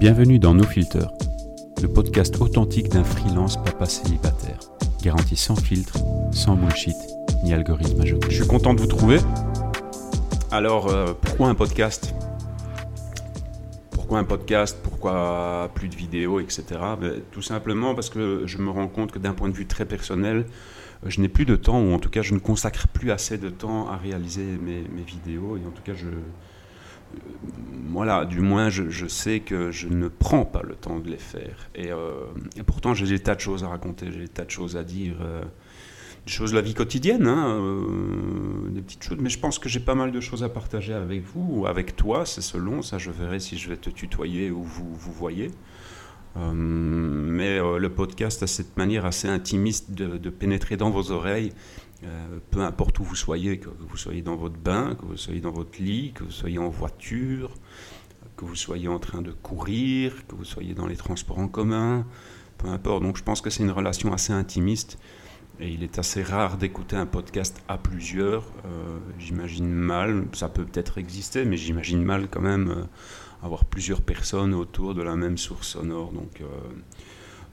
Bienvenue dans No Filter, le podcast authentique d'un freelance papa célibataire, garanti sans filtre, sans bullshit, ni algorithme à Je suis content de vous trouver. Alors, euh, pourquoi un podcast? Pourquoi un podcast? Pourquoi plus de vidéos, etc. Ben, tout simplement parce que je me rends compte que d'un point de vue très personnel, je n'ai plus de temps, ou en tout cas je ne consacre plus assez de temps à réaliser mes, mes vidéos, et en tout cas je, voilà, du moins je, sais que je ne prends pas le temps de les faire. Et, euh, pourtant j'ai des tas de choses à raconter, j'ai des tas de choses à dire, euh, des choses de la vie quotidienne, hein, euh, des petites choses. Mais je pense que j'ai pas mal de choses à partager avec vous ou avec toi, c'est selon, ça je verrai si je vais te tutoyer ou vous vous voyez. Mais le podcast a cette manière assez intimiste de pénétrer dans vos oreilles euh, peu importe où vous soyez, que vous soyez dans votre bain, que vous soyez dans votre lit, que vous soyez en voiture, que vous soyez en train de courir, que vous soyez dans les transports en commun, peu importe. Donc je pense que c'est une relation assez intimiste et il est assez rare d'écouter un podcast à plusieurs. Euh, j'imagine mal, ça peut peut-être exister, mais j'imagine mal quand même euh, avoir plusieurs personnes autour de la même source sonore. Donc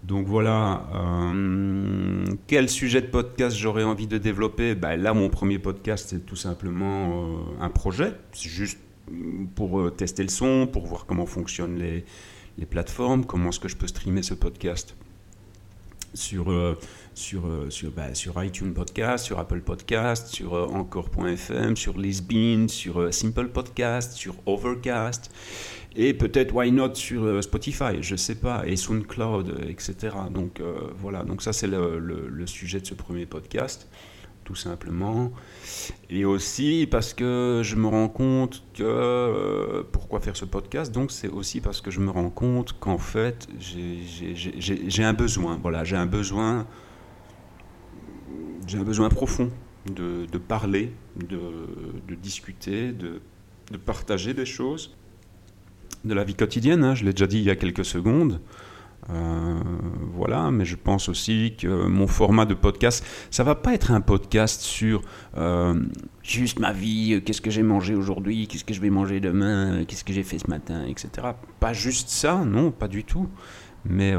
donc voilà, euh, quel sujet de podcast j'aurais envie de développer? Ben Là, mon premier podcast, c'est tout simplement euh, un projet. C'est juste pour euh, tester le son, pour voir comment fonctionnent les, les plateformes, comment est-ce que je peux streamer ce podcast sur, sur, sur, ben, sur iTunes Podcast, sur Apple Podcast, sur Encore.fm, sur Lisbon, sur Simple Podcast, sur Overcast et peut-être why not sur euh, Spotify, je sais pas, et SoundCloud, euh, etc. Donc euh, voilà, donc ça c'est le, le, sujet de ce premier podcast, tout simplement. Et aussi parce que je me rends compte que pourquoi faire ce podcast, donc c'est aussi parce que je me rends compte qu'en fait j'ai un besoin, voilà, j'ai un besoin, j'ai un besoin profond de, de parler, de, de discuter, de, de partager des choses de la vie quotidienne, hein, je l'ai déjà dit il y a quelques secondes. Euh, voilà, mais je pense aussi que mon format de podcast, ça va pas être un podcast sur euh, juste ma vie, euh, qu'est-ce que j'ai mangé aujourd'hui, qu'est-ce que je vais manger demain, qu'est-ce que j'ai fait ce matin, etc. Pas juste ça, non, pas du tout. Mais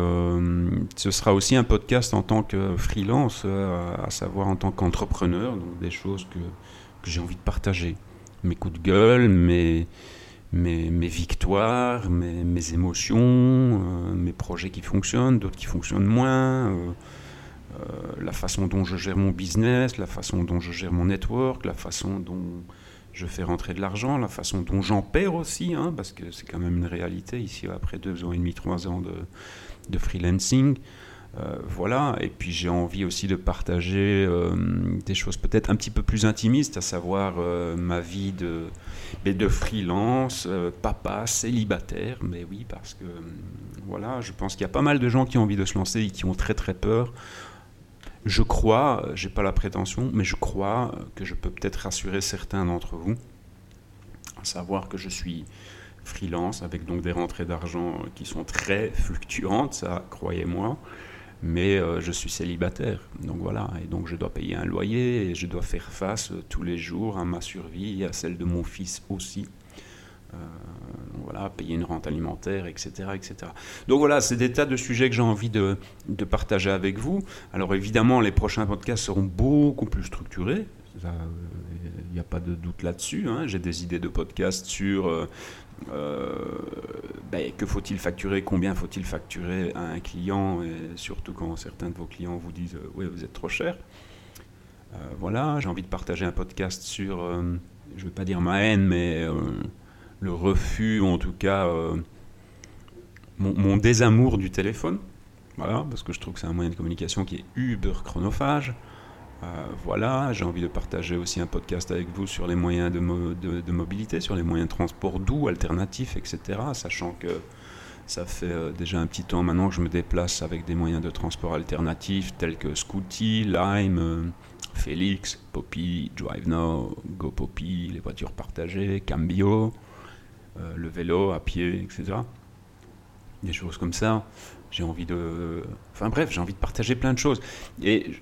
ce sera aussi un podcast en tant que freelance, à savoir en tant qu'entrepreneur, donc des choses que, que j'ai envie de partager. Mes coups de gueule, mes, mes, victoires, mes, émotions, euh, mes projets qui fonctionnent, d'autres qui fonctionnent moins, euh, euh, la façon dont je gère mon business, la façon dont je gère mon network, la façon dont je fais rentrer de l'argent, la façon dont j'en perds aussi, hein, parce que c'est quand même une réalité ici après deux ans et demi, trois ans de, de freelancing. Euh, voilà, et puis j'ai envie aussi de partager euh, des choses peut-être un petit peu plus intimistes, à savoir euh, ma vie de, de freelance, papa, célibataire, mais oui, parce que voilà, je pense qu'il y a pas mal de gens qui ont envie de se lancer et qui ont très très peur. Je crois, j'ai pas la prétention, mais je crois que je peux peut-être rassurer certains d'entre vous, à savoir que je suis freelance avec donc des rentrées d'argent qui sont très fluctuantes, ça croyez-moi mais euh, je suis célibataire. Donc voilà, et donc je dois payer un loyer et je dois faire face euh, tous les jours à ma survie et à celle de mon fils aussi. Euh, voilà, payer une rente alimentaire, etc. etc. Donc voilà, c'est des tas de sujets que j'ai envie de, de, partager avec vous. Alors évidemment, les prochains podcasts seront beaucoup plus structurés. Il n'y a pas de doute là-dessus. Hein. J'ai des idées de podcasts sur euh, ben, que faut-il facturer, combien faut-il facturer à un client, surtout quand certains de vos clients vous disent euh, oui vous êtes trop cher. Euh, voilà, j'ai envie de partager un podcast sur, je ne veux pas dire ma haine, mais le refus, ou en tout cas mon, mon, désamour du téléphone. Voilà, parce que je trouve que c'est un moyen de communication qui est uber chronophage. Euh, voilà, j'ai envie de partager aussi un podcast avec vous sur les moyens de, mobilité, sur les moyens de transport doux, alternatifs, etc. Sachant que ça fait euh, déjà un petit temps maintenant que je me déplace avec des moyens de transport alternatifs tels que Scooty, Lime, euh, Félix, Poppy, Drive Now, Go Poppy, les voitures partagées, Cambio, le vélo à pied, etc. Des choses comme ça. J'ai envie de. Enfin bref, j'ai envie de partager plein de choses. Et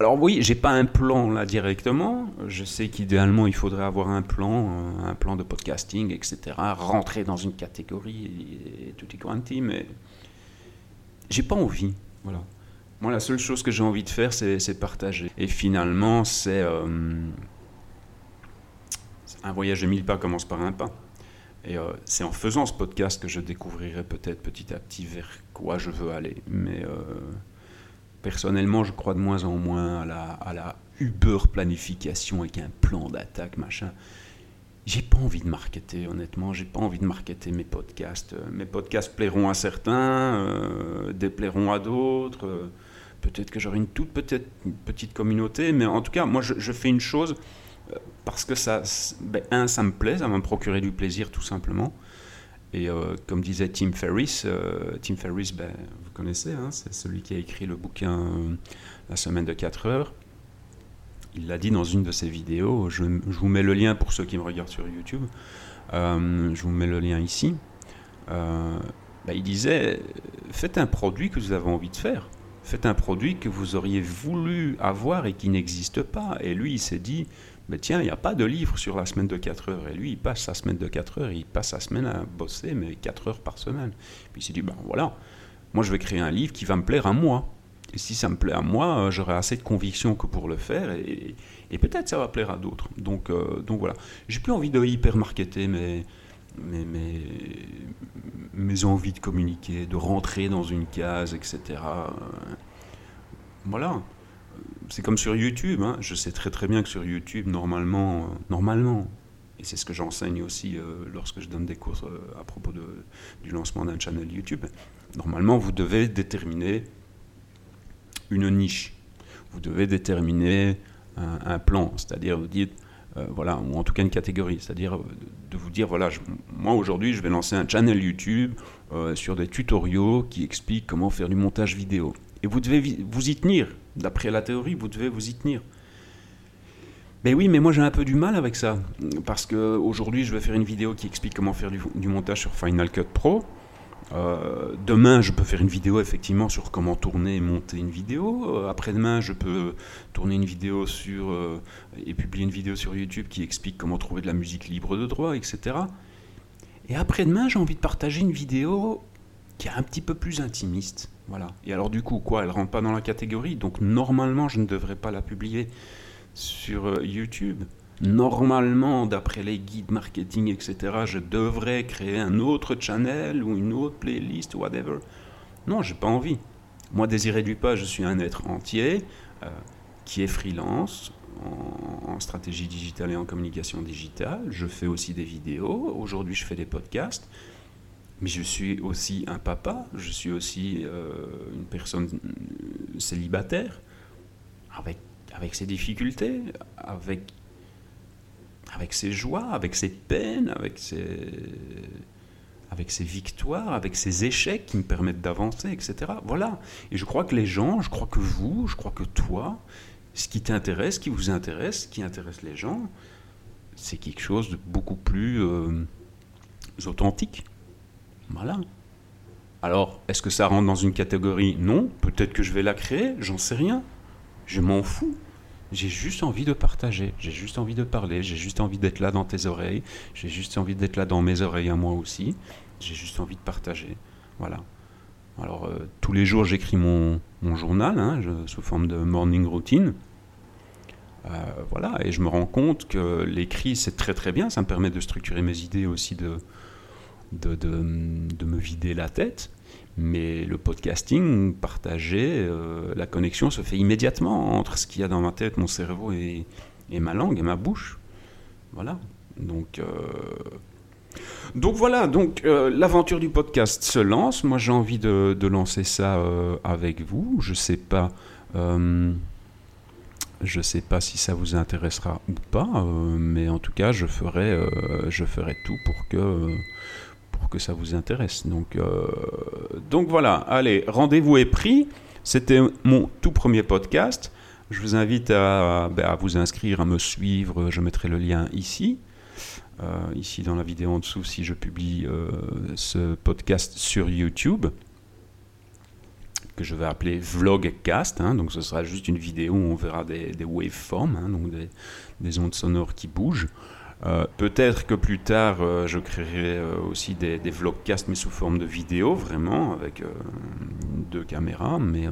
Alors oui, j'ai pas un plan là directement. Je sais qu'idéalement il faudrait avoir un plan, euh, un plan de podcasting, etc. Rentrer dans une catégorie et, tout est quanti, mais j'ai pas envie. Voilà. Moi, la seule chose que j'ai envie de faire, c'est partager. Et finalement, c'est euh, un voyage de mille pas commence par un pas. Et euh, c'est en faisant ce podcast que je découvrirai peut-être petit à petit vers quoi je veux aller. Mais personnellement, je crois de moins en moins à la, à la Uber planification avec un plan d'attaque, machin. J'ai pas envie de marketer, honnêtement. J'ai pas envie de marketer mes podcasts. Mes podcasts plairont à certains, euh, déplairont à d'autres. Peut-être que j'aurai une toute petite, petite communauté, mais en tout cas, moi, je, fais une chose euh, parce que ça, ben, un, ça me plaît, ça va me procurer du plaisir, tout simplement. Et euh, comme disait Tim Ferriss, euh, Tim Ferriss, ben, vous connaissez, hein, c'est celui qui a écrit le bouquin euh, La semaine de 4 heures. Il l'a dit dans une de ses vidéos, je, vous mets le lien pour ceux qui me regardent sur YouTube, je vous mets le lien ici. Ben, il disait, faites un produit que vous avez envie de faire. Faites un produit que vous auriez voulu avoir et qui n'existe pas. Et lui, il s'est dit, mais tiens, il n'y a pas de livre sur la semaine de 4 heures. Et lui, il passe sa semaine de 4 heures, il passe sa semaine à bosser, mais 4 heures par semaine. Puis il s'est dit, ben voilà, moi je vais créer un livre qui va me plaire à moi. Et si ça me plaît à moi, euh, j'aurai assez de conviction que pour le faire, et, peut-être ça va plaire à d'autres. Donc, euh, donc voilà. J'ai plus envie de hyper marketer mes, mes, mes, envies de communiquer, de rentrer dans une case, etc. Euh, voilà c'est comme sur YouTube. Hein. Je sais très très bien que sur YouTube, normalement, euh, normalement, et c'est ce que j'enseigne aussi euh, lorsque je donne des cours euh, à propos du lancement d'un channel YouTube. Normalement, vous devez déterminer une niche. Vous devez déterminer un, plan, c'est-à-dire vous dites, voilà, ou en tout cas une catégorie, c'est-à-dire de vous dire, voilà, moi aujourd'hui, je vais lancer un channel YouTube sur des tutoriaux qui expliquent comment faire du montage vidéo. Et vous devez vous y tenir. D'après la théorie, vous devez vous y tenir. Ben oui, mais moi j'ai un peu du mal avec ça. Parce qu'aujourd'hui, je vais faire une vidéo qui explique comment faire du, montage sur Final Cut Pro. Euh, demain, je peux faire une vidéo effectivement sur comment tourner et monter une vidéo. Euh, après-demain, je peux tourner une vidéo sur euh, et publier une vidéo sur YouTube qui explique comment trouver de la musique libre de droit, etc. Et après-demain, j'ai envie de partager une vidéo qui est un petit peu plus intimiste. Voilà. Et alors du coup, quoi Elle rentre pas dans la catégorie, donc normalement, je ne devrais pas la publier sur euh, YouTube. Normalement, d'après les guides marketing, etc., je devrais créer un autre channel ou une autre playlist, whatever. Non, j'ai pas envie. Moi, Désiré Dupas, je suis un être entier euh, qui est freelance en, en, stratégie digitale et en communication digitale. Je fais aussi des vidéos. Aujourd'hui, je fais des podcasts mais je suis aussi un papa, je suis aussi euh, une personne célibataire, avec, avec ses difficultés, avec, avec ses joies, avec ses peines, avec ses, avec ses victoires, avec ses échecs qui me permettent d'avancer, etc. Voilà. Et je crois que les gens, je crois que vous, je crois que toi, ce qui t'intéresse, ce qui vous intéresse, ce qui intéresse les gens, c'est quelque chose de beaucoup plus euh, authentique. Voilà. Alors, est-ce que ça rentre dans une catégorie Non? Peut-être que je vais la créer, j'en sais rien. Je m'en fous. J'ai juste envie de partager, j'ai juste envie de parler, j'ai juste envie d'être là dans tes oreilles, j'ai juste envie d'être là dans mes oreilles à moi aussi, j'ai juste envie de partager. Voilà. Alors, euh, tous les jours, j'écris mon, journal hein, sous forme de morning routine. Euh, voilà, et je me rends compte que l'écrit, c'est très très bien, ça me permet de structurer mes idées aussi de, de, de, me vider la tête. Mais le podcasting, partager, euh, la connexion se fait immédiatement entre ce qu'il y a dans ma tête, mon cerveau et, et ma langue et ma bouche. Voilà. Donc, euh, donc voilà, donc euh, l'aventure du podcast se lance. Moi j'ai envie de, de, lancer ça avec vous. Je sais pas. je sais pas si ça vous intéressera ou pas, mais en tout cas, je ferai, je ferai tout pour que que ça vous intéresse. Donc, euh, donc voilà, allez, rendez-vous est pris. C'était mon tout premier podcast. Je vous invite à, ben, vous inscrire, à me suivre. Je mettrai le lien ici. Euh, ici dans la vidéo en dessous si je publie euh, ce podcast sur YouTube. que je vais appeler Vlogcast. Hein, donc ce sera juste une vidéo où on verra des, des waveforms, hein, donc des, ondes sonores qui bougent. Euh, peut-être que plus tard, euh, je créerai euh, aussi des, vlogcasts, mais sous forme de vidéo, vraiment, avec deux caméras. Mais,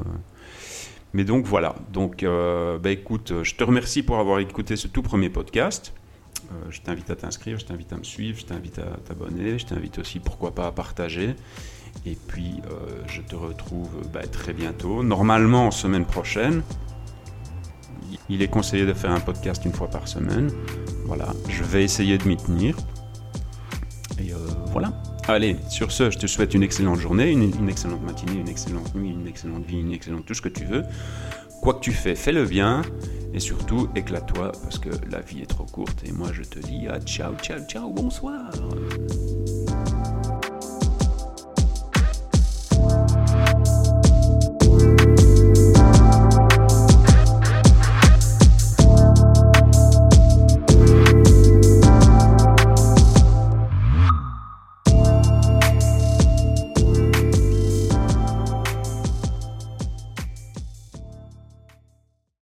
mais donc voilà. Donc, bah, écoute, je te remercie pour avoir écouté ce tout premier podcast. je t'invite à t'inscrire, je t'invite à me suivre, je t'invite à t'abonner, je t'invite aussi, pourquoi pas, à partager. Et puis, je te retrouve bah, très bientôt, normalement semaine prochaine. Il est conseillé de faire un podcast une fois par semaine. Voilà, je vais essayer de m'y tenir. Et euh, voilà. Allez, sur ce, je te souhaite une excellente journée, une, excellente matinée, une excellente nuit, une excellente vie, une excellente tout ce que tu veux. Quoi que tu fais, fais-le bien et surtout éclate-toi parce que la vie est trop courte. Et moi je te dis à ciao, ciao, ciao, bonsoir.